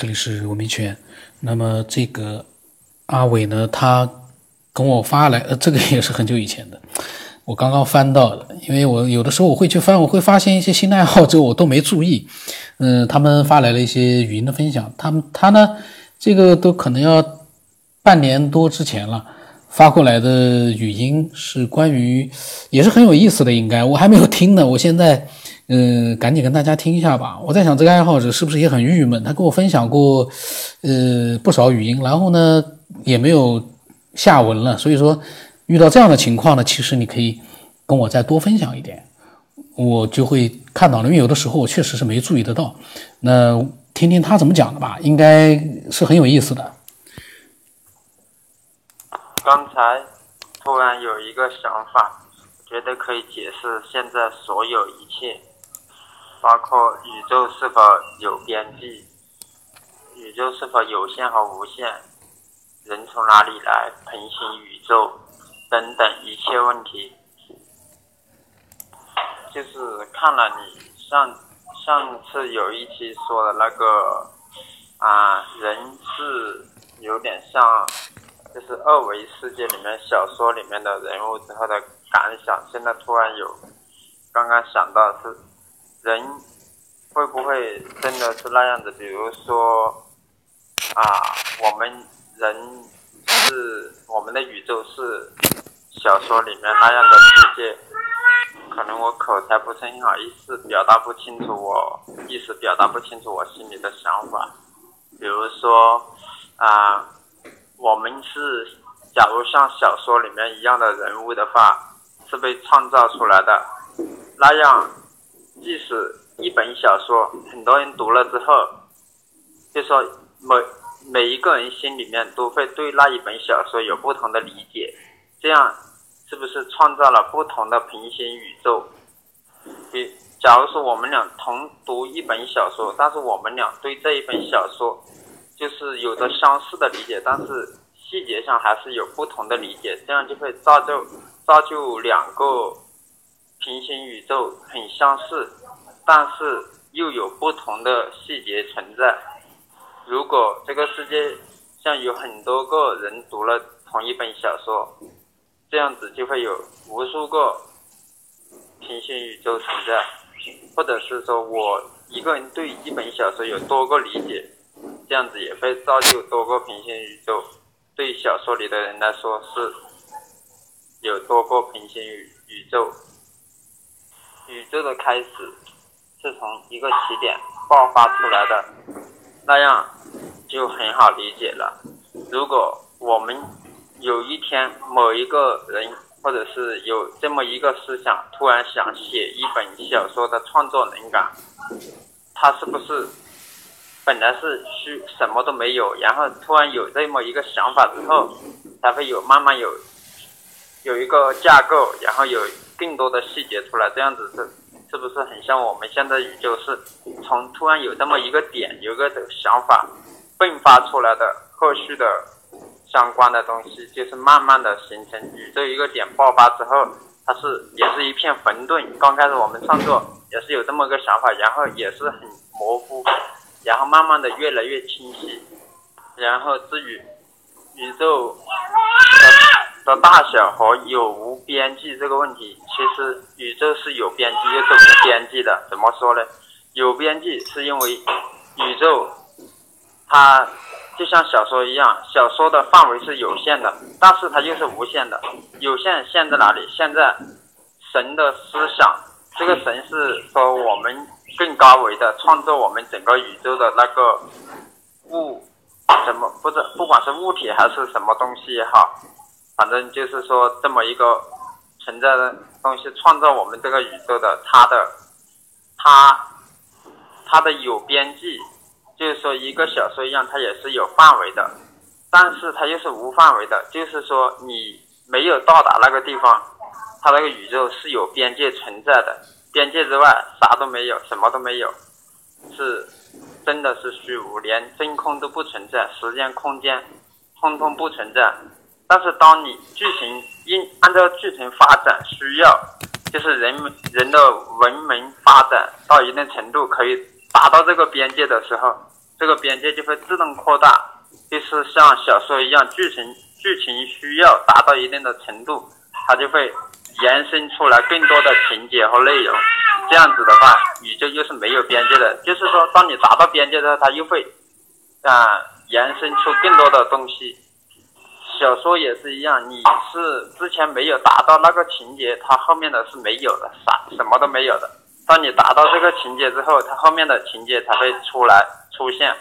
这里是文明圈。那么这个阿伟呢，他跟我发来，呃，这个也是很久以前的，我刚刚翻到的。因为我有的时候我会去翻，我会发现一些新的爱好者，我都没注意。嗯，他们发来了一些语音的分享，他们他呢，这个都可能要半年多之前了发过来的语音，是关于，也是很有意思的，应该我还没有听呢，我现在。嗯，赶紧跟大家听一下吧。我在想，这个爱好者是不是也很郁闷？他跟我分享过，呃，不少语音，然后呢，也没有下文了。所以说，遇到这样的情况呢，其实你可以跟我再多分享一点，我就会看到了。因为有的时候我确实是没注意得到。那听听他怎么讲的吧，应该是很有意思的。刚才突然有一个想法，觉得可以解释现在所有一切。包括宇宙是否有边际，宇宙是否有限和无限，人从哪里来，平行宇宙等等一切问题，就是看了你上上次有一期说的那个啊，人是有点像，就是二维世界里面小说里面的人物之后的感想，现在突然有刚刚想到是。人会不会真的是那样子？比如说，啊，我们人是我们的宇宙是小说里面那样的世界，可能我口才不是很好，一时表达不清楚，我一时表达不清楚我心里的想法。比如说，啊，我们是假如像小说里面一样的人物的话，是被创造出来的，那样。即使一本小说，很多人读了之后，就说每每一个人心里面都会对那一本小说有不同的理解，这样是不是创造了不同的平行宇宙？比假如说我们俩同读一本小说，但是我们俩对这一本小说就是有着相似的理解，但是细节上还是有不同的理解，这样就会造就造就两个。平行宇宙很相似，但是又有不同的细节存在。如果这个世界像有很多个人读了同一本小说，这样子就会有无数个平行宇宙存在，或者是说我一个人对一本小说有多个理解，这样子也会造就多个平行宇宙。对小说里的人来说是有多个平行宇宇宙。宇宙的开始是从一个起点爆发出来的，那样就很好理解了。如果我们有一天某一个人，或者是有这么一个思想，突然想写一本小说的创作灵感，他是不是本来是虚什么都没有，然后突然有这么一个想法之后，才会有慢慢有有一个架构，然后有。更多的细节出来，这样子是是不是很像我们现在宇宙是从突然有这么一个点，有个想法迸发出来的后续的相关的东西，就是慢慢的形成宇宙一个点爆发之后，它是也是一片混沌。刚开始我们创作也是有这么个想法，然后也是很模糊，然后慢慢的越来越清晰，然后至于宇宙。的大小和有无边际这个问题，其实宇宙是有边际又是无边际的。怎么说呢？有边际是因为宇宙它就像小说一样，小说的范围是有限的，但是它又是无限的。有限限在哪里？现在神的思想，这个神是说我们更高维的创造我们整个宇宙的那个物，什么不是不管是物体还是什么东西也好。反正就是说，这么一个存在的东西创造我们这个宇宙的，它的，它，它的有边际，就是说一个小说一样，它也是有范围的，但是它又是无范围的，就是说你没有到达那个地方，它那个宇宙是有边界存在的，边界之外啥都没有，什么都没有，是真的是虚无，连真空都不存在，时间空间通通不存在。但是，当你剧情应按照剧情发展需要，就是人们人的文明发展到一定程度，可以达到这个边界的时候，这个边界就会自动扩大，就是像小说一样，剧情剧情需要达到一定的程度，它就会延伸出来更多的情节和内容。这样子的话，宇宙又是没有边界的，就是说，当你达到边界的时候，它又会啊延伸出更多的东西。小说也是一样，你是之前没有达到那个情节，它后面的是没有的，啥什么都没有的。当你达到这个情节之后，它后面的情节才会出来出现。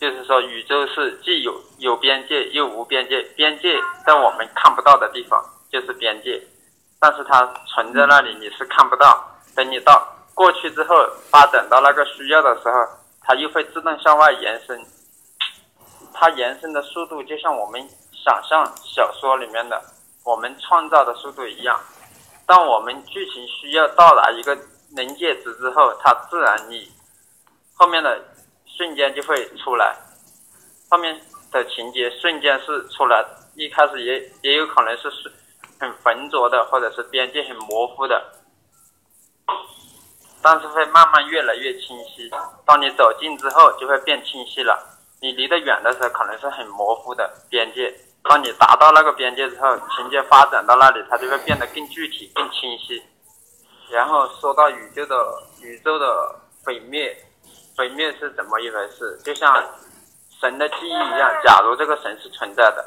就是说，宇宙是既有有边界又无边界，边界在我们看不到的地方就是边界，但是它存在那里你是看不到。等你到过去之后，发展到那个需要的时候，它又会自动向外延伸。它延伸的速度就像我们想象小说里面的我们创造的速度一样。当我们剧情需要到达一个临界值之后，它自然你后面的瞬间就会出来，后面的情节瞬间是出来，一开始也也有可能是很浑浊的，或者是边界很模糊的，但是会慢慢越来越清晰。当你走近之后，就会变清晰了。你离得远的时候，可能是很模糊的边界。当你达到那个边界之后，情节发展到那里，它就会变得更具体、更清晰。然后说到宇宙的宇宙的毁灭，毁灭是怎么一回事？就像神的记忆一样，假如这个神是存在的，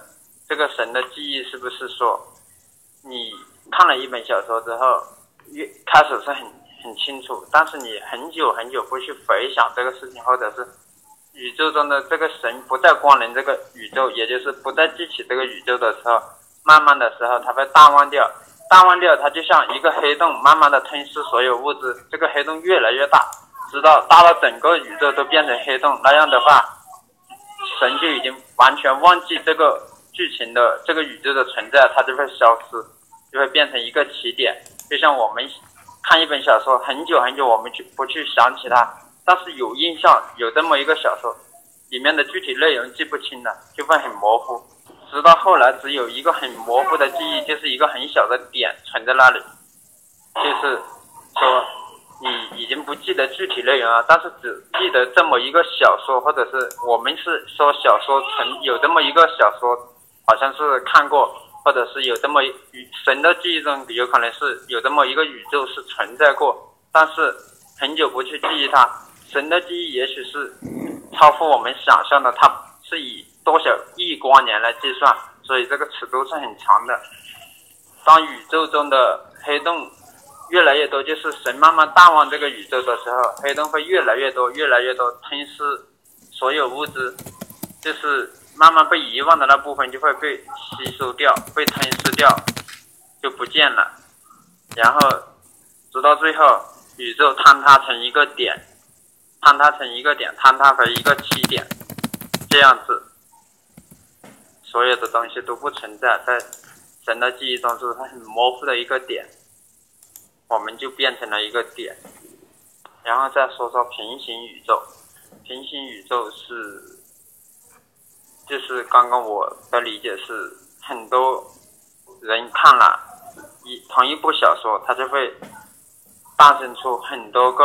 这个神的记忆是不是说，你看了一本小说之后，越开始是很很清楚，但是你很久很久不去回想这个事情，或者是。宇宙中的这个神不再光临这个宇宙，也就是不再记起这个宇宙的时候，慢慢的时候，它会淡忘掉，淡忘掉，它就像一个黑洞，慢慢的吞噬所有物质。这个黑洞越来越大，直到大到整个宇宙都变成黑洞。那样的话，神就已经完全忘记这个剧情的这个宇宙的存在，它就会消失，就会变成一个起点。就像我们看一本小说，很久很久，我们去不去想起它。但是有印象，有这么一个小说，里面的具体内容记不清了，就会很模糊。直到后来，只有一个很模糊的记忆，就是一个很小的点存在那里。就是说，你已经不记得具体内容了，但是只记得这么一个小说，或者是我们是说小说存有这么一个小说，好像是看过，或者是有这么宇神的记忆中有可能是有这么一个宇宙是存在过，但是很久不去记忆它。神的记忆也许是超乎我们想象的，它是以多少亿光年来计算，所以这个尺度是很长的。当宇宙中的黑洞越来越多，就是神慢慢淡忘这个宇宙的时候，黑洞会越来越多，越来越多，吞噬所有物质，就是慢慢被遗忘的那部分就会被吸收掉，被吞噬掉，就不见了。然后直到最后，宇宙坍塌成一个点。坍塌成一个点，坍塌为一个起点，这样子，所有的东西都不存在，在神的记忆中是很模糊的一个点，我们就变成了一个点。然后再说说平行宇宙，平行宇宙是，就是刚刚我的理解是，很多人看了一同一部小说，他就会诞生出很多个。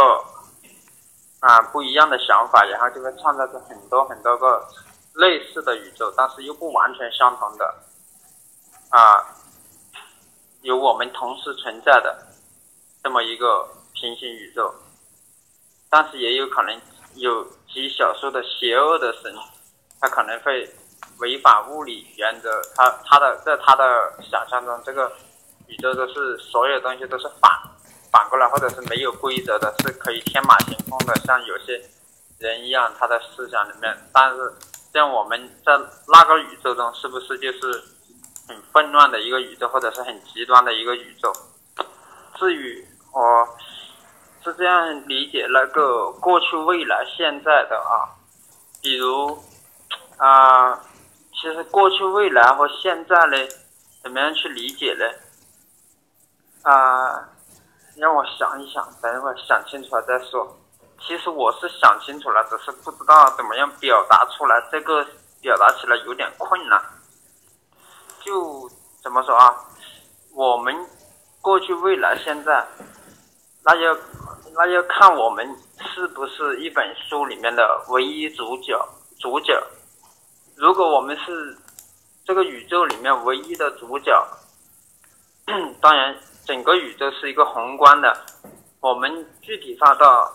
啊，不一样的想法，然后就会创造出很多很多个类似的宇宙，但是又不完全相同的啊，有我们同时存在的这么一个平行宇宙，但是也有可能有极少数的邪恶的神，他可能会违反物理原则，他他的在他的想象中，这个宇宙都是所有东西都是反。反过来，或者是没有规则的，是可以天马行空的，像有些人一样，他的思想里面。但是，像我们在那个宇宙中，是不是就是很混乱的一个宇宙，或者是很极端的一个宇宙？至于我是这样理解那个过去、未来、现在的啊，比如啊，其实过去、未来和现在呢，怎么样去理解呢？啊？让我想一想，等一会儿想清楚了再说。其实我是想清楚了，只是不知道怎么样表达出来，这个表达起来有点困难。就怎么说啊？我们过去、未来、现在，那要那要看我们是不是一本书里面的唯一主角主角。如果我们是这个宇宙里面唯一的主角，当然整个宇宙是一个宏观的，我们具体化到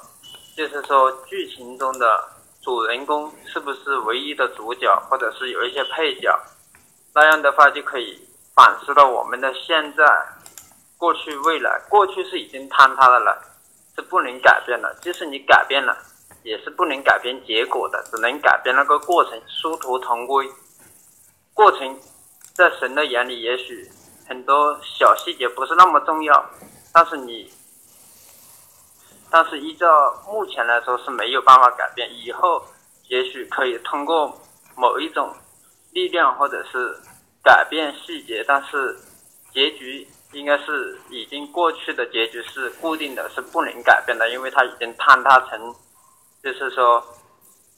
就是说剧情中的主人公是不是唯一的主角，或者是有一些配角，那样的话就可以反思到我们的现在、过去、未来。过去是已经坍塌的了，是不能改变的，即使你改变了。也是不能改变结果的，只能改变那个过程，殊途同归。过程在神的眼里，也许很多小细节不是那么重要，但是你，但是依照目前来说是没有办法改变。以后也许可以通过某一种力量，或者是改变细节，但是结局应该是已经过去的结局是固定的，是不能改变的，因为它已经坍塌成。就是说，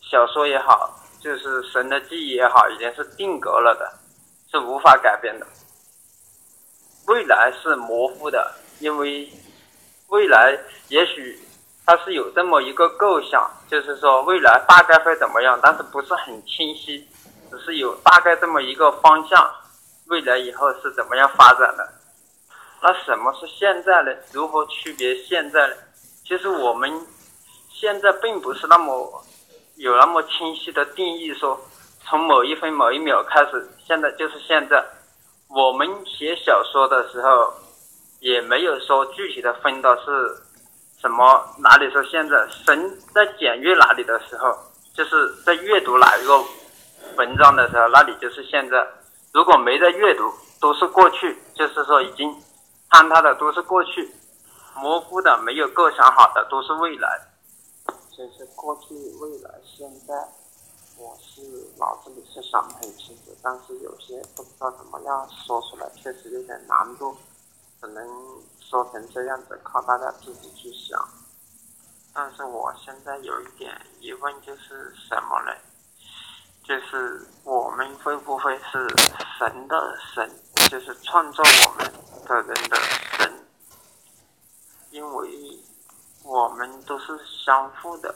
小说也好，就是神的记忆也好，已经是定格了的，是无法改变的。未来是模糊的，因为未来也许它是有这么一个构想，就是说未来大概会怎么样，但是不是很清晰，只是有大概这么一个方向，未来以后是怎么样发展的。那什么是现在呢？如何区别现在呢？其实我们。现在并不是那么有那么清晰的定义，说从某一分某一秒开始，现在就是现在。我们写小说的时候，也没有说具体的分到是什么哪里是现在。神在检阅哪里的时候，就是在阅读哪一个文章的时候，那里就是现在。如果没在阅读，都是过去，就是说已经坍塌的都是过去，模糊的没有构想好的都是未来。就是过去、未来、现在，我是脑子里是想很清楚，但是有些不知道怎么样说出来，确实有点难度，只能说成这样子，靠大家自己去想。但是我现在有一点疑问，就是什么呢？就是我们会不会是神的神，就是创造我们的人的神？因为。我们都是相互的，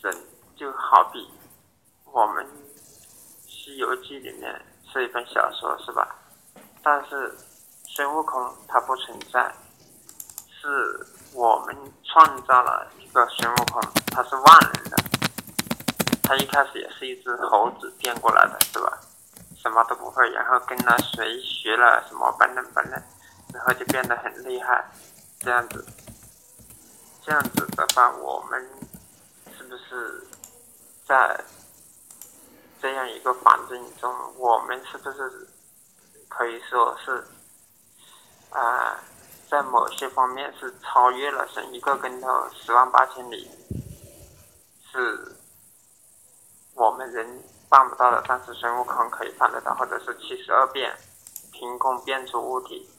神就好比我们《西游记》里面是一本小说，是吧？但是孙悟空他不存在，是我们创造了一个孙悟空，他是万能的。他一开始也是一只猴子变过来的，是吧？什么都不会，然后跟了谁学了什么本领本领，然后就变得很厉害，这样子。这样子的话，我们是不是在这样一个环境中，我们是不是可以说是啊，在某些方面是超越了神一个跟头十万八千里，是我们人办不到的，但是孙悟空可以办得到，或者是七十二变，凭空变出物体，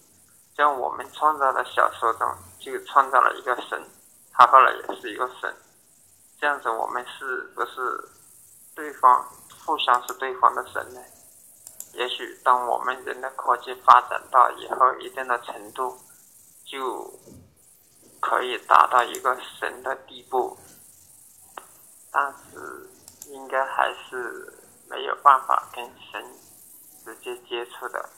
在我们创造的小说中就创造了一个神。他后来也是一个神，这样子我们是不是对方互相是对方的神呢？也许当我们人的科技发展到以后一定的程度，就可以达到一个神的地步，但是应该还是没有办法跟神直接接触的，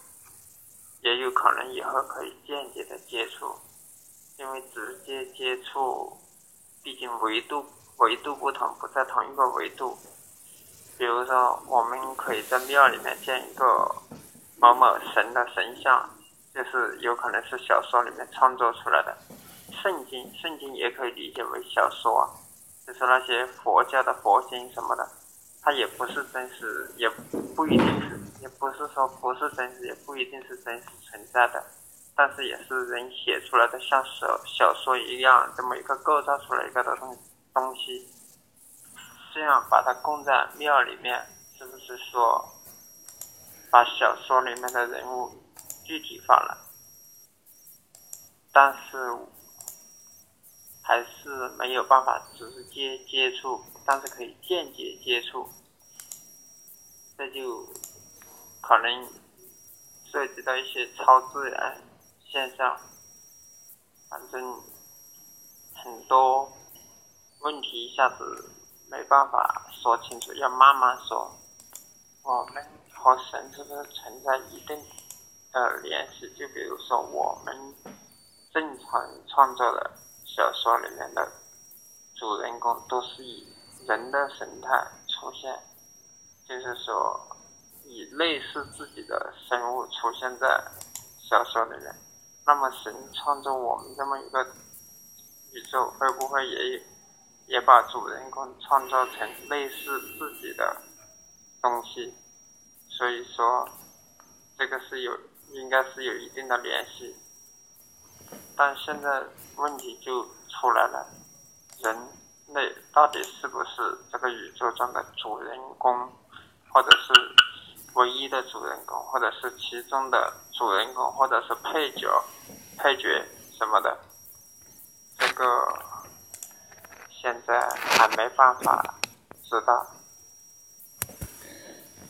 也有可能以后可以间接的接触。因为直接接触，毕竟维度维度不同，不在同一个维度。比如说，我们可以在庙里面建一个某某神的神像，就是有可能是小说里面创作出来的。圣经，圣经也可以理解为小说，就是那些佛教的佛经什么的，它也不是真实，也不一定是，也不是说不是真实，也不一定是真实存在的。但是也是人写出来的，像小小说一样，这么一个构造出来一个的东东西，这样把它供在庙里面，是不是说把小说里面的人物具体化了？但是还是没有办法直接接触，但是可以间接接触，这就可能涉及到一些超自然。现象，反正很多问题一下子没办法说清楚，要慢慢说。我们和神是不是存在一定的联系？就比如说，我们正常创作的小说里面的主人公都是以人的神态出现，就是说以类似自己的生物出现在小说里面。那么，神创作我们这么一个宇宙，会不会也有也把主人公创造成类似自己的？东西，所以说，这个是有，应该是有一定的联系，但现在问题就出来了，人类到底是不是这个宇宙中的主人公，或者是唯一的主人公，或者是其中的主人公，或者是配角、配角什么的，这个现在还没办法知道。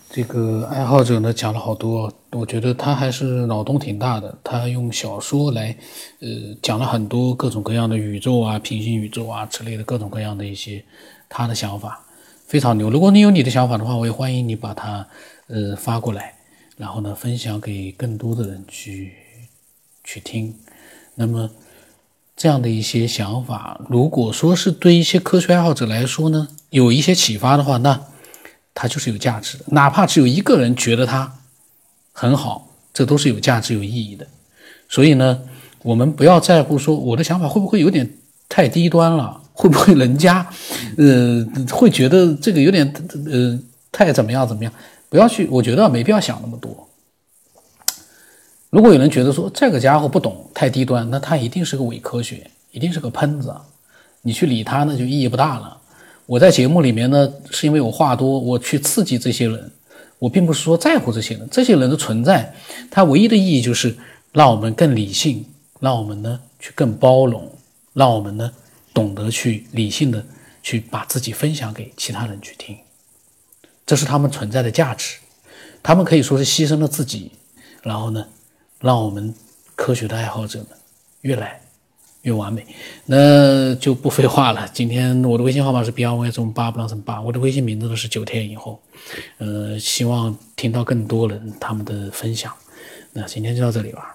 这个爱好者呢讲了好多，我觉得他还是脑洞挺大的。他用小说来，呃，讲了很多各种各样的宇宙啊、平行宇宙啊之类的各种各样的一些他的想法，非常牛。如果你有你的想法的话，我也欢迎你把它呃发过来，然后呢分享给更多的人去去听。那么这样的一些想法，如果说是对一些科学爱好者来说呢，有一些启发的话，那。它就是有价值的，哪怕只有一个人觉得它很好，这都是有价值、有意义的。所以呢，我们不要在乎说我的想法会不会有点太低端了，会不会人家呃会觉得这个有点呃太怎么样怎么样？不要去，我觉得没必要想那么多。如果有人觉得说这个家伙不懂、太低端，那他一定是个伪科学，一定是个喷子，你去理他呢就意义不大了。我在节目里面呢，是因为我话多，我去刺激这些人。我并不是说在乎这些人，这些人的存在，它唯一的意义就是让我们更理性，让我们呢去更包容，让我们呢懂得去理性的去把自己分享给其他人去听。这是他们存在的价值。他们可以说是牺牲了自己，然后呢，让我们科学的爱好者们越来。越完美，那就不废话了。今天我的微信号码是 b r y 中八不浪成八，我的微信名字呢是九天以后。呃，希望听到更多人他们的分享。那今天就到这里吧。